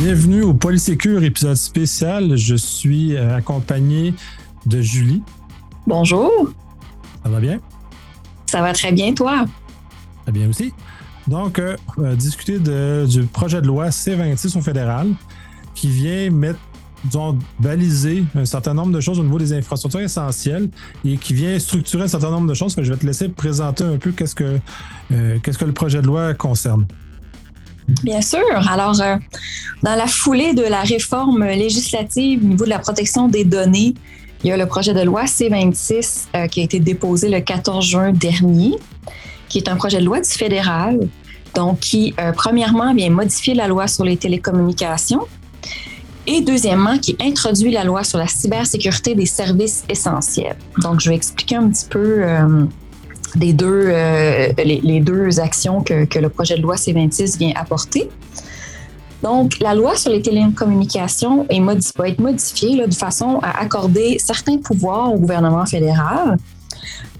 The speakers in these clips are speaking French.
Bienvenue au Polysécure épisode spécial. Je suis euh, accompagné de Julie. Bonjour. Ça va bien? Ça va très bien, toi? Très bien aussi. Donc, euh, on va discuter de- du projet de loi C26 au fédéral qui vient mettre, disons, baliser un certain nombre de choses au niveau des infrastructures essentielles et qui vient structurer un certain nombre de choses. Je vais te laisser présenter un peu qu'est-ce que, euh, qu'est-ce que le projet de loi concerne. Bien sûr. Alors, euh, dans la foulée de la réforme législative au niveau de la protection des données, il y a le projet de loi C26 euh, qui a été déposé le 14 juin dernier, qui est un projet de loi du fédéral, donc qui, euh, premièrement, vient modifier la loi sur les télécommunications et deuxièmement, qui introduit la loi sur la cybersécurité des services essentiels. Donc, je vais expliquer un petit peu des deux, euh, les, deux actions que, que le projet de loi C26 vient apporter. Donc, la loi sur les télécommunications est modi- va être modifiée là, de façon à accorder certains pouvoirs au gouvernement fédéral.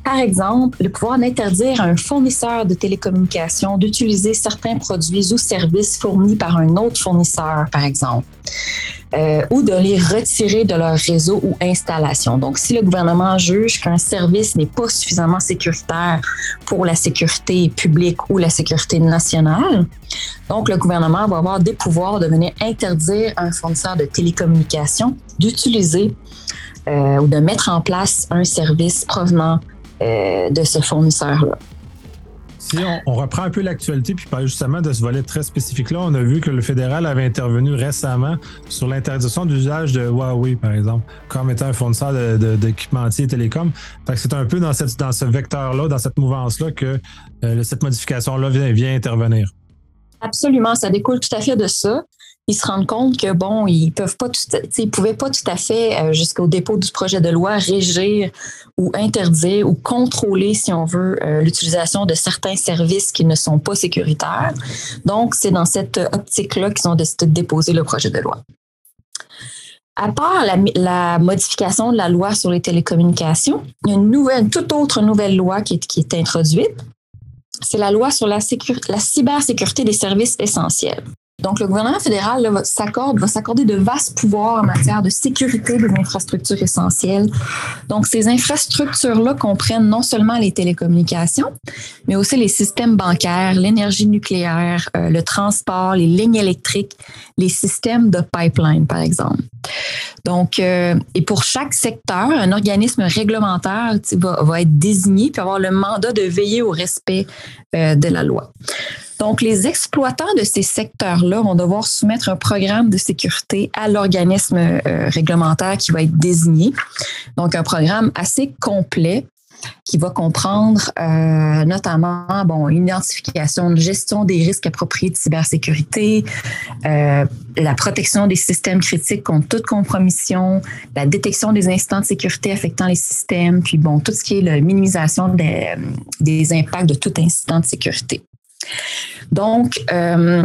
Par exemple, le pouvoir d'interdire à un fournisseur de télécommunications d'utiliser certains produits ou services fournis par un autre fournisseur, par exemple, euh, ou de les retirer de leur réseau ou installation. Donc, si le gouvernement juge qu'un service n'est pas suffisamment sécuritaire pour la sécurité publique ou la sécurité nationale, donc le gouvernement va avoir des pouvoirs de venir interdire à un fournisseur de télécommunications d'utiliser euh, ou de mettre en place un service provenant de ce fournisseur-là. Si on, on reprend un peu l'actualité puis parler justement de ce volet très spécifique-là, on a vu que le fédéral avait intervenu récemment sur l'interdiction d'usage de Huawei, par exemple, comme étant un fournisseur d'équipementiers télécom. C'est un peu dans, cette, dans ce vecteur-là, dans cette mouvance-là, que euh, cette modification-là vient, vient intervenir. Absolument, ça découle tout à fait de ça. Ils se rendent compte que bon, ils peuvent pas ils pouvaient pas tout à fait euh, jusqu'au dépôt du projet de loi régir ou interdire ou contrôler, si on veut, euh, l'utilisation de certains services qui ne sont pas sécuritaires. Donc, c'est dans cette optique-là qu'ils ont décidé de déposer le projet de loi. À part la, modification de la loi sur les télécommunications, il y a une nouvelle, toute autre nouvelle loi qui est, qui est introduite c'est la loi sur la, sécur- la cybersécurité des services essentiels. Donc, le gouvernement fédéral va s'accorde- va s'accorder de vastes pouvoirs en matière de sécurité des infrastructures essentielles. Donc, ces infrastructures-là comprennent non seulement les télécommunications, mais aussi les systèmes bancaires, l'énergie nucléaire, euh, le transport, les lignes électriques, les systèmes de pipeline, par exemple. Donc, euh, et pour chaque secteur, un organisme réglementaire va être désigné puis avoir le mandat de veiller au respect euh, de la loi. Donc, les exploitants de ces secteurs-là vont devoir soumettre un programme de sécurité à l'organisme euh, réglementaire qui va être désigné. Donc, un programme assez complet qui va comprendre euh, notamment bon, une identification, gestion des risques appropriés de cybersécurité, euh, la protection des systèmes critiques contre toute compromission, la détection des instants de sécurité affectant les systèmes, puis bon, tout ce qui est la minimisation des, des impacts de tout incident de sécurité. Donc, euh,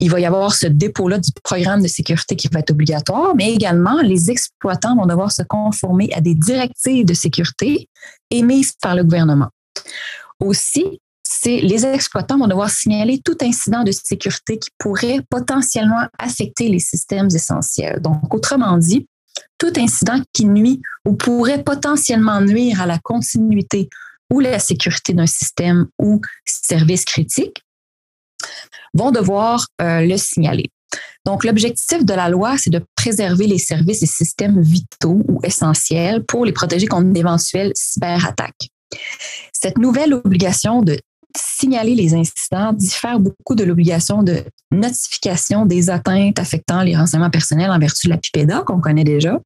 il va y avoir ce dépôt-là du programme de sécurité qui va être obligatoire, mais également les exploitants vont devoir se conformer à des directives de sécurité émises par le gouvernement. Aussi, les exploitants vont devoir signaler tout incident de sécurité qui pourrait potentiellement affecter les systèmes essentiels. Donc, autrement dit, tout incident qui nuit ou pourrait potentiellement nuire à la continuité ou la sécurité d'un système ou service critique vont devoir euh, le signaler. Donc, l'objectif de la loi, c'est de préserver les services et systèmes vitaux ou essentiels pour les protéger contre d'éventuelles cyberattaques. Cette nouvelle obligation de signaler les incidents diffère beaucoup de l'obligation de notification des atteintes affectant les renseignements personnels en vertu de la PIPEDA qu'on connaît déjà.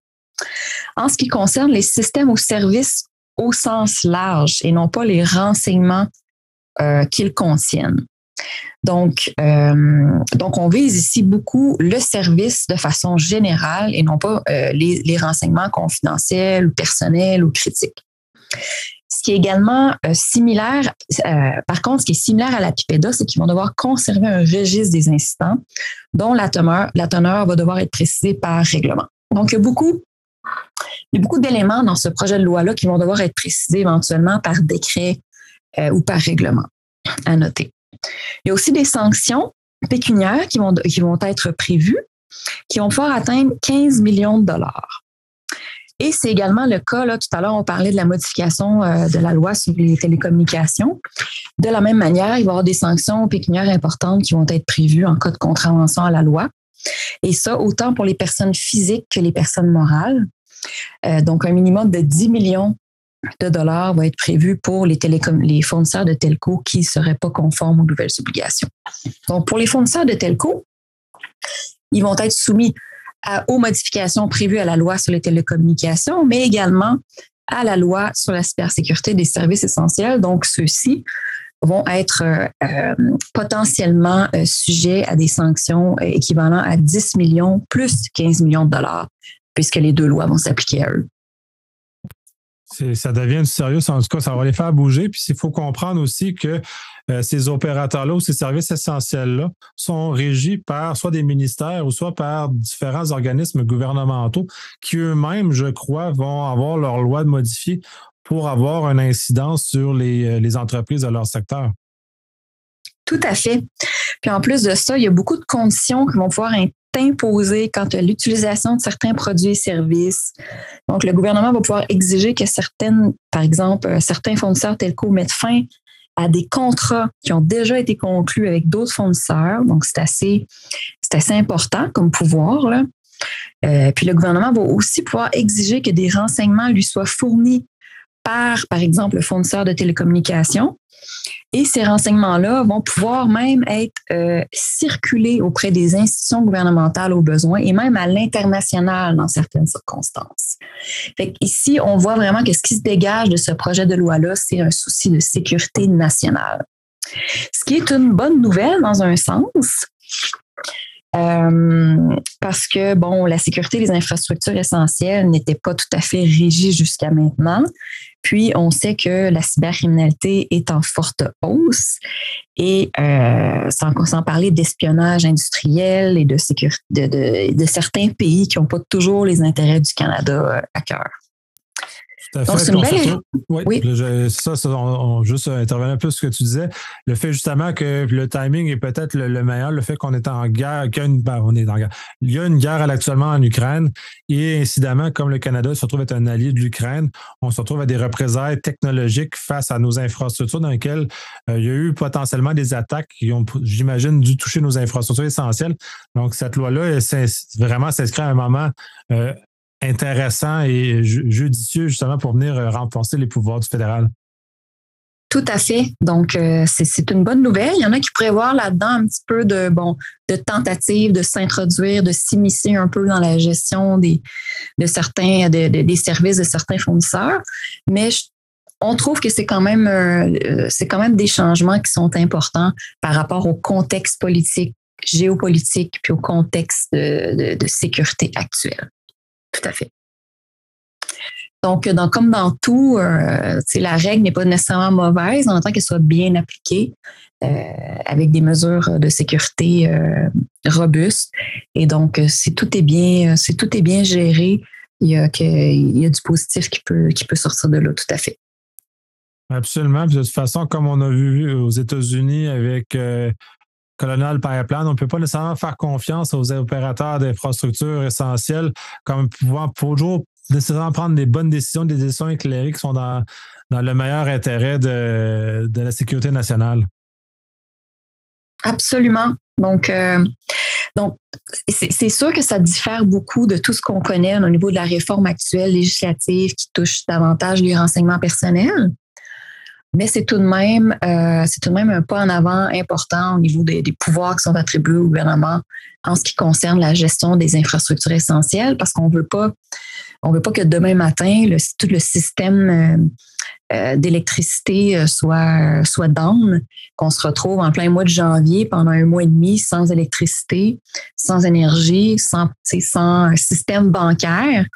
En ce qui concerne les systèmes ou services au sens large et non pas les renseignements euh, qu'ils contiennent. Donc, euh, donc, on vise ici beaucoup le service de façon générale et non pas euh, les, renseignements confidentiels ou personnels ou critiques. Ce qui est également similaire, par contre, ce qui est similaire à la PIPEDA, c'est qu'ils vont devoir conserver un registre des incidents dont la teneur, la teneur va devoir être précisée par règlement. Donc, il y a beaucoup, il y a beaucoup d'éléments dans ce projet de loi-là qui vont devoir être précisés éventuellement par décret euh, ou par règlement à noter. Il y a aussi des sanctions pécuniaires qui vont, qui vont être prévues, qui vont pouvoir atteindre 15 millions de dollars. Et c'est également le cas, là, tout à l'heure, on parlait de la modification euh, de la loi sur les télécommunications. De la même manière, il va y avoir des sanctions pécuniaires importantes qui vont être prévues en cas de contravention à la loi. Et ça, autant pour les personnes physiques que les personnes morales. Euh, donc, un minimum de 10 millions de dollars va être prévu pour les, les fournisseurs de telco qui ne seraient pas conformes aux nouvelles obligations. Donc, pour les fournisseurs de telco, ils vont être soumis aux modifications prévues à la loi sur les télécommunications, mais également à la loi sur la cybersécurité des services essentiels. Donc, ceux-ci vont être euh, potentiellement euh, sujets à des sanctions équivalentes à 10 millions plus 15 millions de dollars, puisque les deux lois vont s'appliquer à eux ça devient du sérieux. En tout cas, ça va les faire bouger. Puis il faut comprendre aussi que euh, ces opérateurs-là ou ces services essentiels-là sont régis par soit des ministères ou soit par différents organismes gouvernementaux qui eux-mêmes, je crois, vont avoir leur loi modifiée pour avoir une incidence sur les, euh, les entreprises de leur secteur. Tout à fait. Puis en plus de ça, il y a beaucoup de conditions qui vont pouvoir imposer quant à l'utilisation de certains produits et services. Donc, le gouvernement va pouvoir exiger que certaines, par exemple, euh, certains fournisseurs telco mettent fin à des contrats qui ont déjà été conclus avec d'autres fournisseurs. Donc, c'est assez, c'est assez important comme pouvoir. Euh, puis le gouvernement va aussi pouvoir exiger que des renseignements lui soient fournis par, par exemple, le fournisseur de télécommunications et ces renseignements-là vont pouvoir même être euh, circulés auprès des institutions gouvernementales au besoin et même à l'international dans certaines circonstances. Fait ici, on voit vraiment que ce qui se dégage de ce projet de loi-là, c'est un souci de sécurité nationale. Ce qui est une bonne nouvelle dans un sens, euh, parce que, bon, la sécurité des infrastructures essentielles n'était pas tout à fait régie jusqu'à maintenant. Puis, on sait que la cybercriminalité est en forte hausse et euh, sans, sans, parler d'espionnage industriel et de, sécurité, de, certains pays qui n'ont pas toujours les intérêts du Canada euh, à cœur. Donc, c'est une belle... Oui, ça, ça on, juste intervenir un peu sur ce que tu disais. Le fait justement que le timing est peut-être le, meilleur, le fait qu'on est en guerre, qu'il ben, on est en guerre. Il y a une guerre actuellement en Ukraine et incidemment, comme le Canada se retrouve être un allié de l'Ukraine, on se retrouve à des représailles technologiques face à nos infrastructures dans lesquelles euh, il y a eu potentiellement des attaques qui ont, j'imagine, dû toucher nos infrastructures essentielles. Donc, cette loi-là, vraiment s'inscrit à un moment euh, intéressant et judicieux justement pour venir euh, renforcer les pouvoirs du fédéral. Tout à fait. Donc, euh, c'est une bonne nouvelle. Il y en a qui pourraient voir là-dedans un petit peu de, bon, de tentatives de s'introduire, de s'immiscer un peu dans la gestion des, de certains, des services de certains fournisseurs. Mais on trouve que c'est quand même, euh, c'est quand même des changements qui sont importants par rapport au contexte politique, géopolitique, puis au contexte de sécurité actuel. Tout à fait. Donc, comme dans tout, euh, la règle n'est pas nécessairement mauvaise en tant qu'elle soit bien appliquée euh, avec des mesures de sécurité euh, robustes. Et donc, si tout est bien, si tout est bien géré, il y, a du positif qui peut sortir de là, tout à fait. Absolument. de toute façon, comme on a vu aux États-Unis avec Colonial Pipeline, on ne peut pas nécessairement faire confiance aux opérateurs d'infrastructures essentielles comme pouvant toujours nécessairement prendre des bonnes décisions, des décisions éclairées qui sont dans, dans le meilleur intérêt de, la sécurité nationale. Absolument. Donc, euh, donc c'est sûr que ça diffère beaucoup de tout ce qu'on connaît au niveau de la réforme actuelle législative qui touche davantage les renseignements personnels mais c'est tout de même euh, c'est tout de même un pas en avant important au niveau des, pouvoirs qui sont attribués au gouvernement en ce qui concerne la gestion des infrastructures essentielles parce qu'on veut pas on veut pas que demain matin le, tout le système euh, euh, d'électricité soit soit down, qu'on se retrouve en plein mois de janvier pendant un mois et demi sans électricité, sans énergie, sans sans système bancaire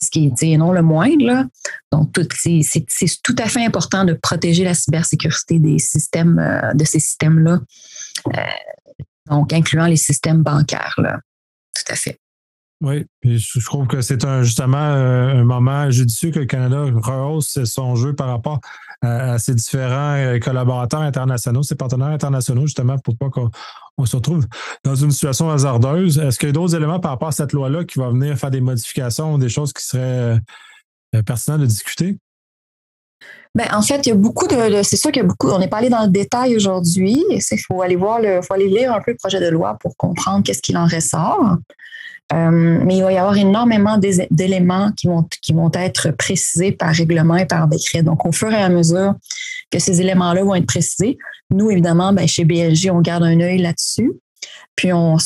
ce qui est non le moindre. Là. Donc, c'est tout à fait important de protéger la cybersécurité des systèmes, euh, de ces systèmes-là, euh, donc incluant les systèmes bancaires. Là. Tout à fait. Oui, je trouve que c'est un, justement euh, un moment judicieux que le Canada rehausse son jeu par rapport à, ses différents euh, collaborateurs internationaux, ses partenaires internationaux, justement, pour pas qu'on se retrouve dans une situation hasardeuse. Est-ce qu'il y a d'autres éléments par rapport à cette loi-là qui va venir faire des modifications des choses qui seraient euh, pertinentes de discuter? Ben, en fait, il y a beaucoup de. c'est sûr qu'il y a beaucoup. On n'est pas allé dans le détail aujourd'hui. Il faut aller voir le, faut aller lire un peu le projet de loi pour comprendre qu'est-ce qu'il en ressort. Euh, mais il va y avoir énormément d'éléments qui vont, qui vont être précisés par règlement et par décret. Donc, au fur et à mesure que ces éléments-là vont être précisés, nous, évidemment, ben, chez BLG, on garde un œil là-dessus. Puis on,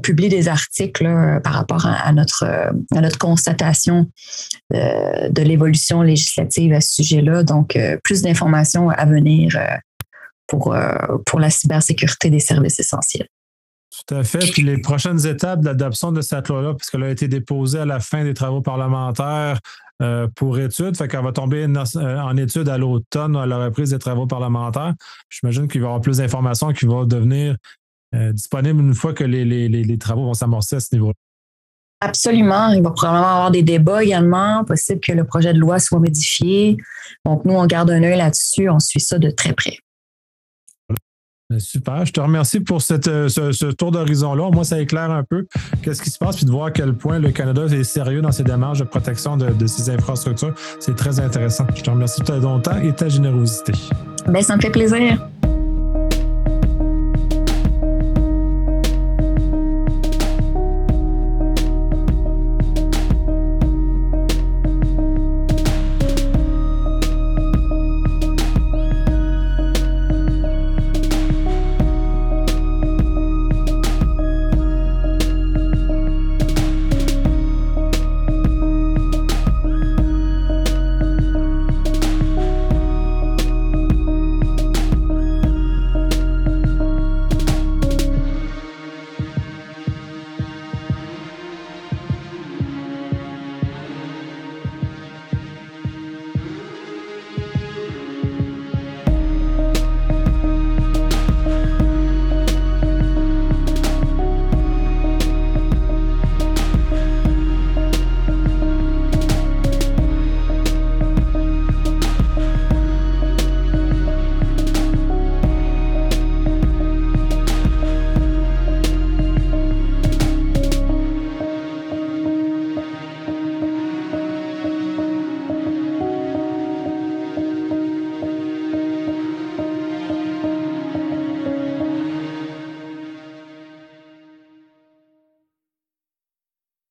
publie des articles par rapport à, notre, à notre constatation euh, de l'évolution législative à ce sujet-là. Donc, euh, plus d'informations à venir pour, pour la cybersécurité des services essentiels. Tout à fait. Puis les prochaines étapes d'adoption de cette loi-là, puisqu'elle a été déposée à la fin des travaux parlementaires pour étude, fait qu'elle va tomber en étude à l'automne à la reprise des travaux parlementaires. J'imagine qu'il va y avoir plus d'informations qui vont devenir euh, disponible une fois que les, travaux vont s'amorcer à ce niveau-là. Absolument. Il va probablement avoir des débats également. Possible que le projet de loi soit modifié. Donc, nous, on garde un œil là-dessus. On suit ça de très près. Ben, super. Je te remercie pour euh, ce, tour d'horizon-là. Moi, ça éclaire un peu qu'est-ce qui se passe, puis de voir à quel point le Canada est sérieux dans ses démarches de protection de, de ses infrastructures. C'est très intéressant. Je te remercie de ton temps et ta générosité. Bien, ça me fait plaisir.